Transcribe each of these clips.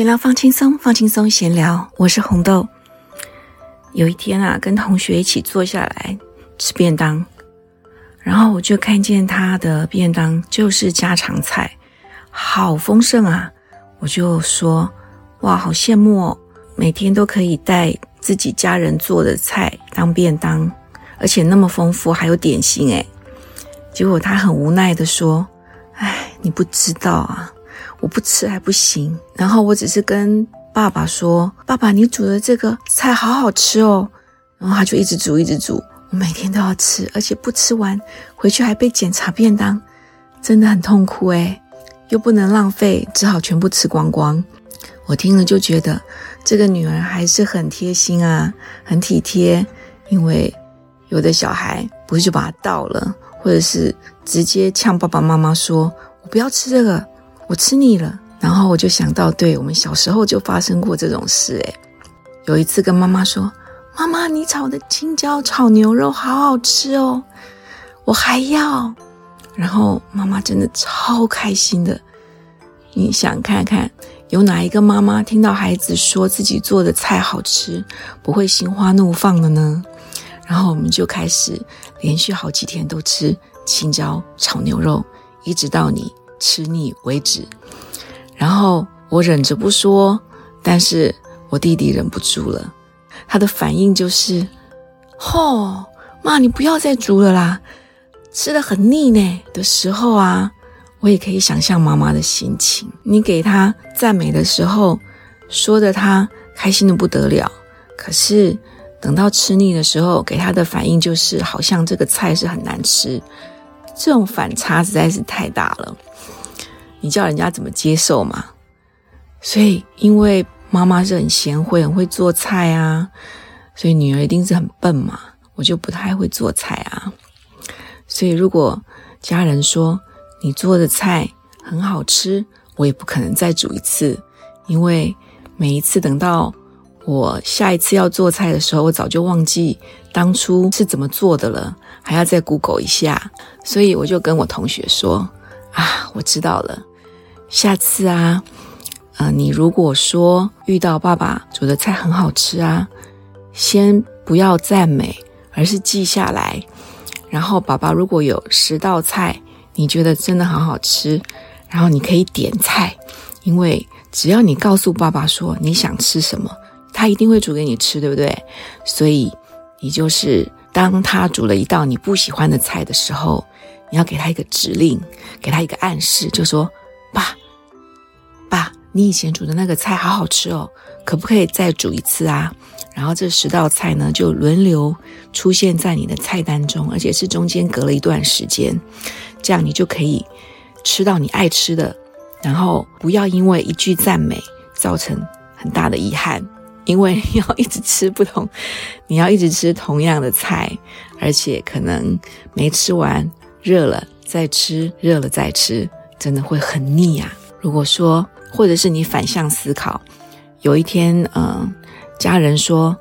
闲聊放轻松，放轻松闲聊。我是红豆。有一天啊，跟同学一起坐下来吃便当，然后我就看见他的便当就是家常菜，好丰盛啊！我就说：“哇，好羡慕哦，每天都可以带自己家人做的菜当便当，而且那么丰富，还有点心诶。结果他很无奈的说：“哎，你不知道啊。”我不吃还不行，然后我只是跟爸爸说：“爸爸，你煮的这个菜好好吃哦。”然后他就一直煮，一直煮，我每天都要吃，而且不吃完回去还被检查便当，真的很痛苦诶又不能浪费，只好全部吃光光。我听了就觉得这个女儿还是很贴心啊，很体贴。因为有的小孩不是就把它倒了，或者是直接呛爸爸妈妈说：“我不要吃这个。”我吃腻了，然后我就想到，对我们小时候就发生过这种事。诶有一次跟妈妈说：“妈妈，你炒的青椒炒牛肉好好吃哦，我还要。”然后妈妈真的超开心的。你想看看，有哪一个妈妈听到孩子说自己做的菜好吃，不会心花怒放的呢？然后我们就开始连续好几天都吃青椒炒牛肉，一直到你。吃腻为止，然后我忍着不说，但是我弟弟忍不住了，他的反应就是：“吼，妈，你不要再煮了啦，吃的很腻呢。”的时候啊，我也可以想象妈妈的心情。你给他赞美的时候，说的他开心的不得了，可是等到吃腻的时候，给他的反应就是好像这个菜是很难吃，这种反差实在是太大了。你叫人家怎么接受嘛？所以，因为妈妈是很贤惠、很会做菜啊，所以女儿一定是很笨嘛。我就不太会做菜啊。所以，如果家人说你做的菜很好吃，我也不可能再煮一次，因为每一次等到我下一次要做菜的时候，我早就忘记当初是怎么做的了，还要再 Google 一下。所以，我就跟我同学说啊，我知道了。下次啊，呃，你如果说遇到爸爸煮的菜很好吃啊，先不要赞美，而是记下来。然后爸爸如果有十道菜，你觉得真的很好吃，然后你可以点菜，因为只要你告诉爸爸说你想吃什么，他一定会煮给你吃，对不对？所以你就是当他煮了一道你不喜欢的菜的时候，你要给他一个指令，给他一个暗示，就说。爸，爸，你以前煮的那个菜好好吃哦，可不可以再煮一次啊？然后这十道菜呢，就轮流出现在你的菜单中，而且是中间隔了一段时间，这样你就可以吃到你爱吃的。然后不要因为一句赞美造成很大的遗憾，因为要一直吃不同，你要一直吃同样的菜，而且可能没吃完，热了再吃，热了再吃。真的会很腻呀！如果说，或者是你反向思考，有一天，嗯，家人说：“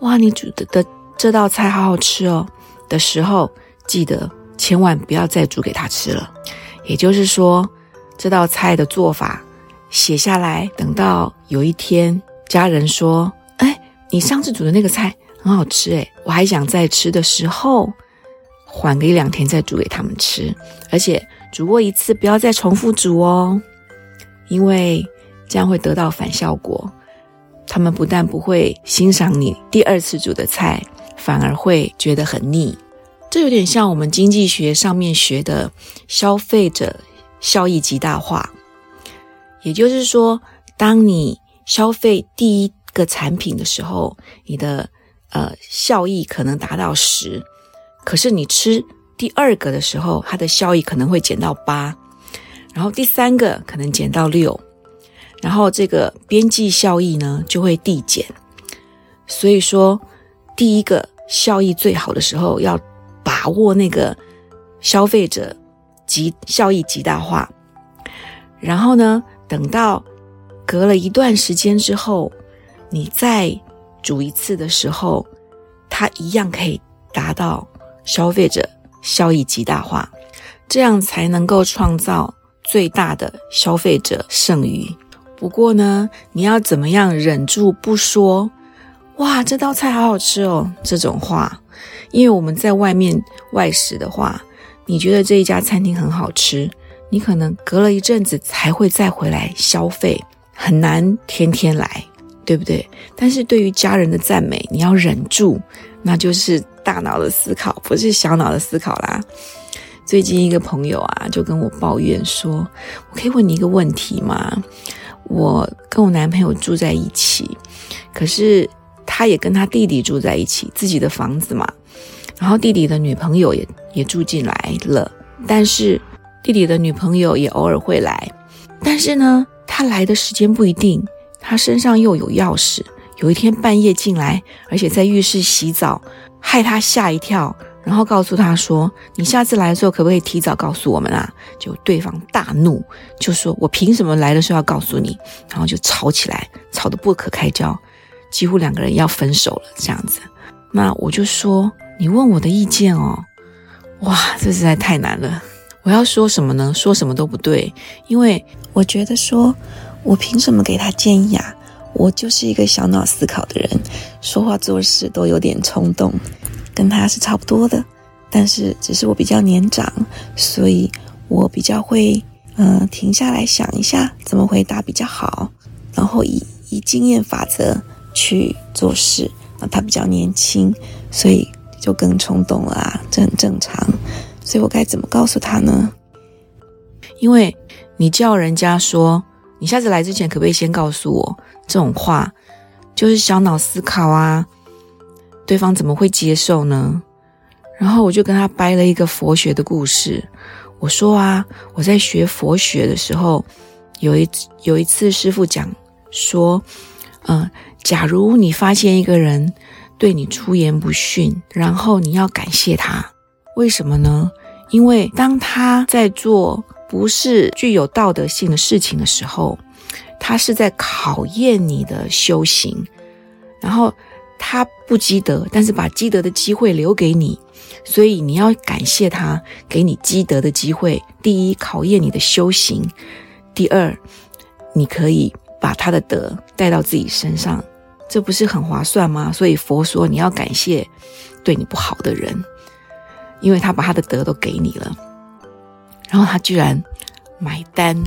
哇，你煮的的这道菜好好吃哦。”的时候，记得千万不要再煮给他吃了。也就是说，这道菜的做法写下来，等到有一天家人说：“哎，你上次煮的那个菜很好吃，哎，我还想再吃的时候，缓个一两天再煮给他们吃，而且。”煮过一次，不要再重复煮哦，因为这样会得到反效果。他们不但不会欣赏你第二次煮的菜，反而会觉得很腻。这有点像我们经济学上面学的消费者效益极大化。也就是说，当你消费第一个产品的时候，你的呃效益可能达到十，可是你吃。第二个的时候，它的效益可能会减到八，然后第三个可能减到六，然后这个边际效益呢就会递减。所以说，第一个效益最好的时候，要把握那个消费者极效益极大化。然后呢，等到隔了一段时间之后，你再煮一次的时候，它一样可以达到消费者。效益极大化，这样才能够创造最大的消费者剩余。不过呢，你要怎么样忍住不说？哇，这道菜好好吃哦！这种话，因为我们在外面外食的话，你觉得这一家餐厅很好吃，你可能隔了一阵子才会再回来消费，很难天天来，对不对？但是对于家人的赞美，你要忍住，那就是大脑的思考，不是小脑的思考啦。最近一个朋友啊，就跟我抱怨说：“我可以问你一个问题吗？我跟我男朋友住在一起，可是……”他也跟他弟弟住在一起，自己的房子嘛。然后弟弟的女朋友也也住进来了，但是弟弟的女朋友也偶尔会来。但是呢，他来的时间不一定。他身上又有钥匙，有一天半夜进来，而且在浴室洗澡，害他吓一跳。然后告诉他说：“你下次来的时候，可不可以提早告诉我们啊？”就对方大怒，就说：“我凭什么来的时候要告诉你？”然后就吵起来，吵得不可开交。几乎两个人要分手了，这样子，那我就说你问我的意见哦，哇，这实在太难了。我要说什么呢？说什么都不对，因为我觉得说，我凭什么给他建议啊？我就是一个小脑思考的人，说话做事都有点冲动，跟他是差不多的，但是只是我比较年长，所以我比较会，嗯，停下来想一下怎么回答比较好，然后以以经验法则。去做事，那他比较年轻，所以就更冲动了啊，这很正常。所以我该怎么告诉他呢？因为你叫人家说，你下次来之前可不可以先告诉我？这种话就是小脑思考啊，对方怎么会接受呢？然后我就跟他掰了一个佛学的故事，我说啊，我在学佛学的时候，有一有一次师傅讲说，嗯。假如你发现一个人对你出言不逊，然后你要感谢他，为什么呢？因为当他在做不是具有道德性的事情的时候，他是在考验你的修行，然后他不积德，但是把积德的机会留给你，所以你要感谢他给你积德的机会。第一，考验你的修行；第二，你可以把他的德带到自己身上。这不是很划算吗？所以佛说你要感谢对你不好的人，因为他把他的德都给你了，然后他居然买单，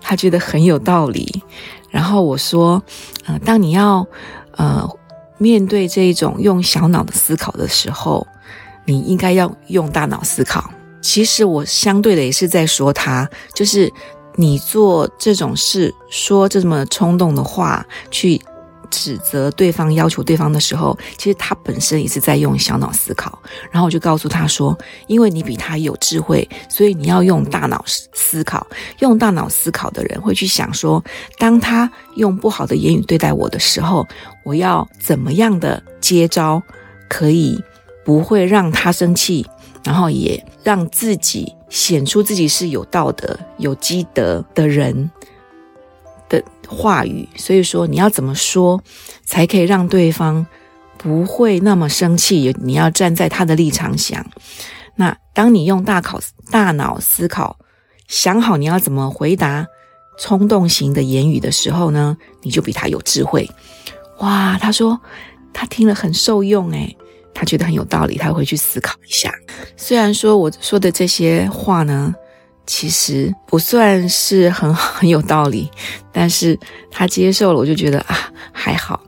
他觉得很有道理。然后我说，呃，当你要呃面对这一种用小脑的思考的时候，你应该要用大脑思考。其实我相对的也是在说他，就是你做这种事，说这么冲动的话去。指责对方、要求对方的时候，其实他本身也是在用小脑思考。然后我就告诉他说：“因为你比他有智慧，所以你要用大脑思考。用大脑思考的人会去想说，当他用不好的言语对待我的时候，我要怎么样的接招，可以不会让他生气，然后也让自己显出自己是有道德、有积德的人。”话语，所以说你要怎么说，才可以让对方不会那么生气？你要站在他的立场想。那当你用大考大脑思考，想好你要怎么回答冲动型的言语的时候呢，你就比他有智慧。哇，他说他听了很受用，诶，他觉得很有道理，他会去思考一下。虽然说我说的这些话呢。其实不算是很很有道理，但是他接受了，我就觉得啊还好，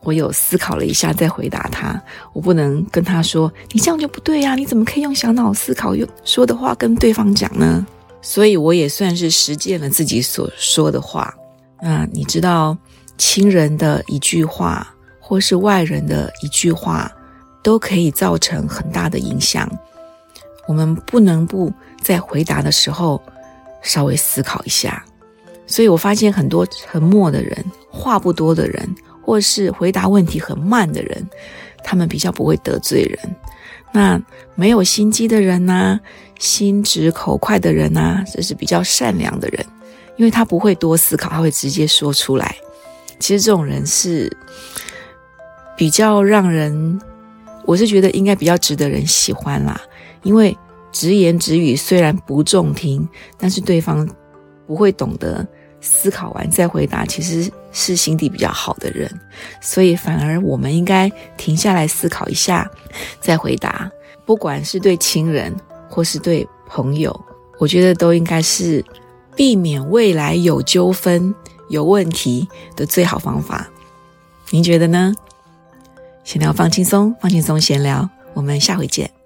我有思考了一下再回答他。我不能跟他说你这样就不对呀，你怎么可以用小脑思考用说的话跟对方讲呢？所以我也算是实践了自己所说的话。那你知道，亲人的一句话，或是外人的一句话，都可以造成很大的影响。我们不能不在回答的时候稍微思考一下，所以我发现很多沉默的人、话不多的人，或是回答问题很慢的人，他们比较不会得罪人。那没有心机的人呐，心直口快的人呐，这是比较善良的人，因为他不会多思考，他会直接说出来。其实这种人是比较让人，我是觉得应该比较值得人喜欢啦。因为直言直语虽然不中听，但是对方不会懂得思考完再回答，其实是心地比较好的人，所以反而我们应该停下来思考一下再回答。不管是对亲人或是对朋友，我觉得都应该是避免未来有纠纷、有问题的最好方法。您觉得呢？闲聊放轻松，放轻松闲聊，我们下回见。